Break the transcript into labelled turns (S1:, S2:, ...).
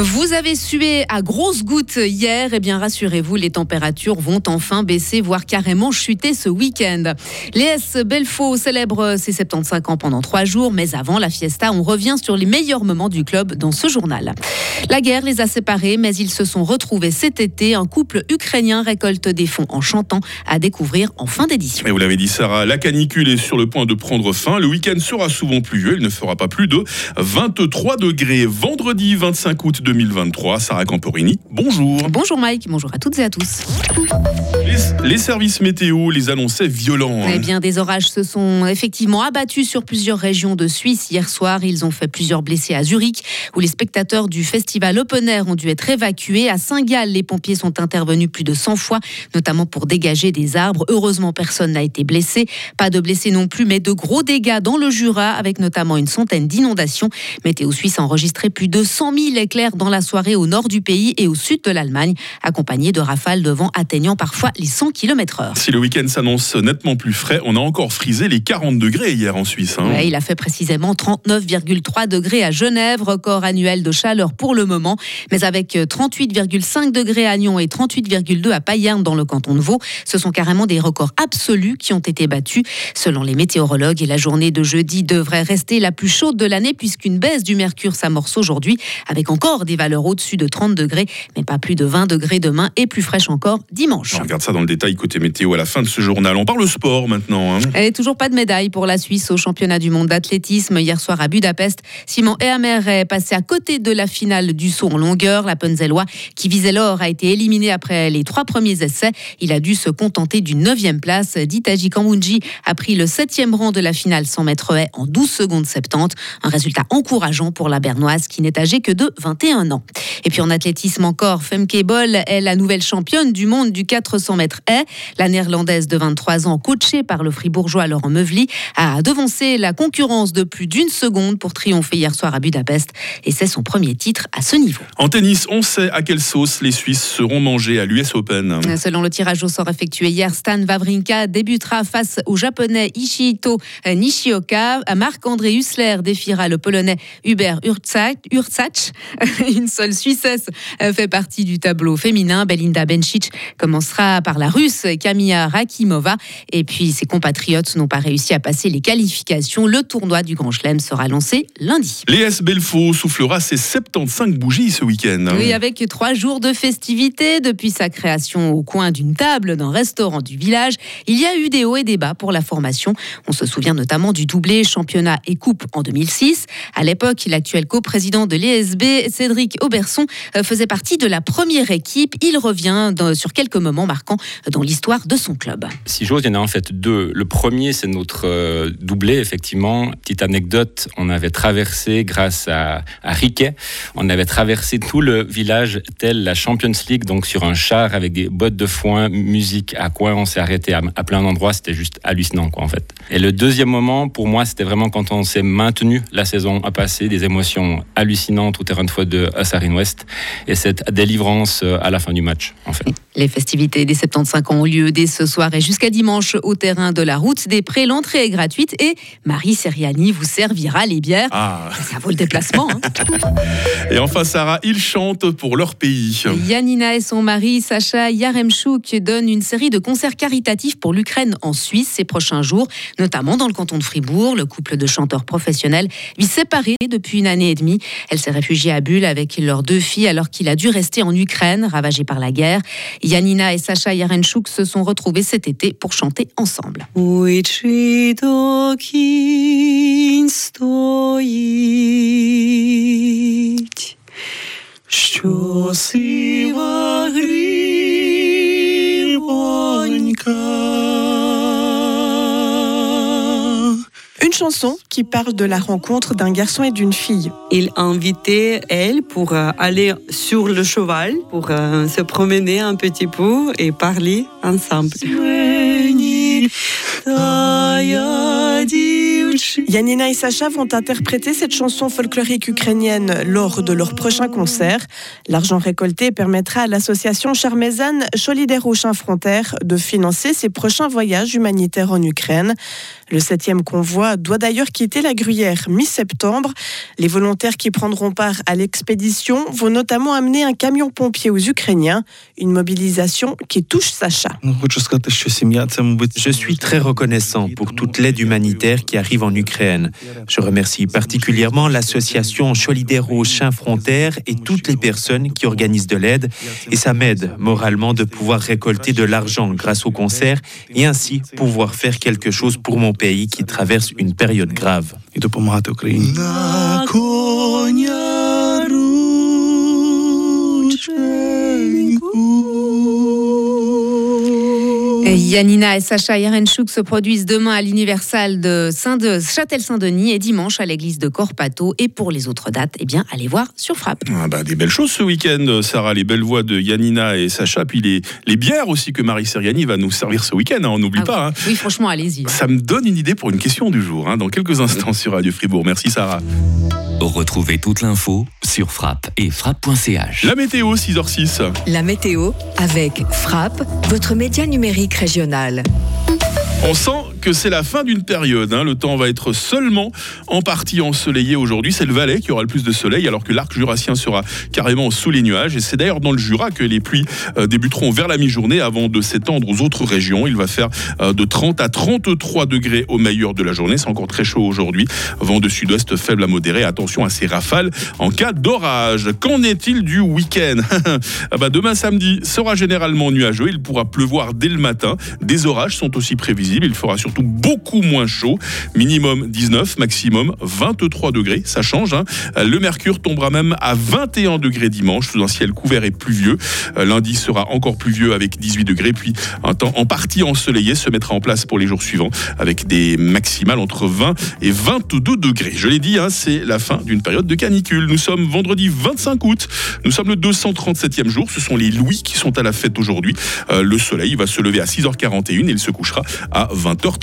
S1: Vous avez sué à grosses gouttes hier, et eh bien rassurez-vous, les températures vont enfin baisser, voire carrément chuter ce week-end. Les S Belfaux célèbrent ses 75 ans pendant trois jours, mais avant la fiesta, on revient sur les meilleurs moments du club dans ce journal. La guerre les a séparés, mais ils se sont retrouvés cet été. Un couple ukrainien récolte des fonds en chantant à découvrir en fin d'édition.
S2: Et vous l'avez dit, Sarah, la canicule est sur le point de prendre fin. Le week-end sera souvent pluvieux. Il ne fera pas plus de 23 degrés. Vendredi 25 août 2023. Sarah Camporini, bonjour.
S1: Bonjour Mike, bonjour à toutes et à tous.
S2: Les, services météo les annonçaient violents.
S1: Eh bien, des orages se sont effectivement abattus sur plusieurs régions de Suisse hier soir. Ils ont fait plusieurs blessés à Zurich, où les spectateurs du festival Open Air ont dû être évacués. À Saint-Gall, les pompiers sont intervenus plus de 100 fois, notamment pour dégager des arbres. Heureusement, personne n'a été blessé. Pas de blessés non plus, mais de gros dégâts dans le Jura, avec notamment une centaine d'inondations. Météo Suisse a enregistré plus de 100 000 éclairs dans la soirée au nord du pays et au sud de l'Allemagne, accompagnés de rafales de vent atteignant parfois les 100 km/h.
S2: Si le week-end s'annonce nettement plus frais, on a encore frisé les 40 degrés hier en Suisse.
S1: Hein. il a fait précisément 39,3 degrés à Genève, record annuel de chaleur pour le moment, mais avec 38,5 degrés à Nyon et 38,2 à Payerne dans le canton de Vaud, ce sont carrément des records absolus qui ont été battus. Selon les météorologues, et la journée de jeudi devrait rester la plus chaude de l'année puisqu'une baisse du mercure s'amorce aujourd'hui avec encore des valeurs au-dessus de 30 degrés, mais pas plus de 20 degrés demain et plus fraîche encore dimanche.
S2: On regarde ça dans le détail côté météo à la fin de ce journal. On parle sport maintenant. Hein.
S1: Et toujours pas de médaille pour la Suisse au championnat du monde d'athlétisme hier soir à Budapest. Simon Ehamer est passé à côté de la finale du saut en longueur. La Penzellois, qui visait l'or, a été éliminé après les trois premiers essais. Il a dû se contenter d'une neuvième place. Ditaji Kambunji a pris le septième rang de la finale 100 mètres haies en 12 secondes 70. Un résultat encourageant pour la Bernoise qui n'est âgée que de 21 ans. Et puis en athlétisme encore, Femke Bol est la nouvelle championne du monde du 400 mètres haies. La néerlandaise de 23 ans, coachée par le fribourgeois Laurent Meuvely, a devancé la concurrence de plus d'une seconde pour triompher hier soir à Budapest. Et c'est son premier titre à ce niveau.
S2: En tennis, on sait à quelle sauce les Suisses seront mangés à l'US Open.
S1: Selon le tirage au sort effectué hier, Stan Wawrinka débutera face au japonais Ishihito Nishioka. Marc-André Hussler défiera le polonais Hubert Urtsach. Une seule Suissesse fait partie du tableau féminin. Belinda Bencic commencera par la russe Kamia Rakimova. Et puis ses compatriotes n'ont pas réussi à passer les qualifications. Le tournoi du Grand Chelem sera lancé lundi.
S2: L'ES Belfaux soufflera ses 75 bougies ce week-end.
S1: Oui, avec trois jours de festivités depuis sa création au coin d'une table d'un restaurant du village. Il y a eu des hauts et des bas pour la formation. On se souvient notamment du doublé championnat et coupe en 2006. À l'époque, l'actuel coprésident de l'ESB, Cédric Auberson, euh, faisait partie de la première équipe. Il revient sur quelques moments marquants dans l'histoire de son club.
S3: Si j'ose, il y en a en fait deux. Le premier, c'est notre euh, doublé, effectivement. Petite anecdote, on avait traversé, grâce à, Riquet, on avait traversé tout le village tel la Champions League, donc sur un char avec des bottes de foin, musique à quoi on s'est arrêté à, plein d'endroits. C'était juste hallucinant, quoi, en fait. Et le deuxième moment, pour moi, c'était vraiment quand on s'est maintenu la saison à passer, des émotions hallucinantes au terrain de foot de Assarin West et cette délivrance euh, à la fin du match, en fait.
S1: Les festivités des 75 ans ont lieu dès ce soir et jusqu'à dimanche au terrain de la route des Prés. L'entrée est gratuite et Marie Seriani vous servira les bières. Ah. Ça vaut le déplacement. Hein.
S2: et enfin, Sarah, ils chantent pour leur pays.
S1: Yanina et son mari, Sacha Yaremchuk, donnent une série de concerts caritatifs pour l'Ukraine en Suisse ces prochains jours, notamment dans le canton de Fribourg. Le couple de chanteurs professionnels vit séparé depuis une année et demie. Elle s'est réfugiée à Bulle avec leurs deux filles alors qu'il a dû rester en Ukraine, ravagé par la guerre. Yanina et Sacha Yarenchuk se sont retrouvés cet été pour chanter ensemble.
S4: Une chanson qui parle de la rencontre d'un garçon et d'une fille.
S5: Il invitait elle pour euh, aller sur le cheval, pour euh, se promener un petit peu et parler ensemble.
S4: Yanina et Sacha vont interpréter cette chanson folklorique ukrainienne lors de leur prochain concert. L'argent récolté permettra à l'association charmézane Solidaire Frontières de financer ses prochains voyages humanitaires en Ukraine. Le septième convoi doit d'ailleurs quitter la Gruyère mi-septembre. Les volontaires qui prendront part à l'expédition vont notamment amener un camion pompier aux Ukrainiens, une mobilisation qui touche Sacha.
S6: Je suis très reconnaissant pour toute l'aide humanitaire qui arrive en Ukraine. Je remercie particulièrement l'association Solidero Chien Frontières et toutes les personnes qui organisent de l'aide et ça m'aide moralement de pouvoir récolter de l'argent grâce au concert et ainsi pouvoir faire quelque chose pour mon pays qui traverse une période grave.
S1: Yanina et Sacha Yerenchuk se produisent demain à l'Universal de Châtel-Saint-Denis et dimanche à l'église de Corpato. Et pour les autres dates, eh bien, allez voir sur Frappe.
S2: Ah bah, des belles choses ce week-end, Sarah. Les belles voix de Yanina et Sacha. Puis les, les bières aussi que Marie Seriani va nous servir ce week-end. Hein, on n'oublie
S1: Ah
S2: pas. hein.
S1: Oui, franchement, allez-y.
S2: Ça me donne une idée pour une question du jour, hein, dans quelques instants sur Radio Fribourg. Merci Sarah.
S7: Retrouvez toute l'info sur frappe et frappe.ch.
S2: La météo, 6h06.
S8: La météo avec Frappe, votre média numérique régional.
S2: On sent que c'est la fin d'une période. hein. Le temps va être seulement en partie ensoleillé aujourd'hui. C'est le Valais qui aura le plus de soleil, alors que l'arc jurassien sera carrément sous les nuages. Et c'est d'ailleurs dans le Jura que les pluies euh, débuteront vers la mi-journée avant de s'étendre aux autres régions. Il va faire euh, de 30 à 33 degrés au meilleur de la journée. C'est encore très chaud aujourd'hui. Vent de sud-ouest faible à modéré. Attention à ces rafales en cas d'orage. Qu'en est-il du week-end? Ah bah, Demain samedi sera généralement nuageux. Il pourra pleuvoir dès le matin. Des orages sont aussi prévisibles. Il fera surtout beaucoup moins chaud. Minimum 19, maximum 23 degrés. Ça change. hein. Le mercure tombera même à 21 degrés dimanche sous un ciel couvert et pluvieux. Euh, Lundi sera encore pluvieux avec 18 degrés. Puis un temps en partie ensoleillé se mettra en place pour les jours suivants avec des maximales entre 20 et 22 degrés. Je l'ai dit, hein, c'est la fin d'une période de canicule. Nous sommes vendredi 25 août. Nous sommes le 237e jour. Ce sont les Louis qui sont à la fête aujourd'hui. Euh, le soleil va se lever à 6h41 et il se couchera à 20h30.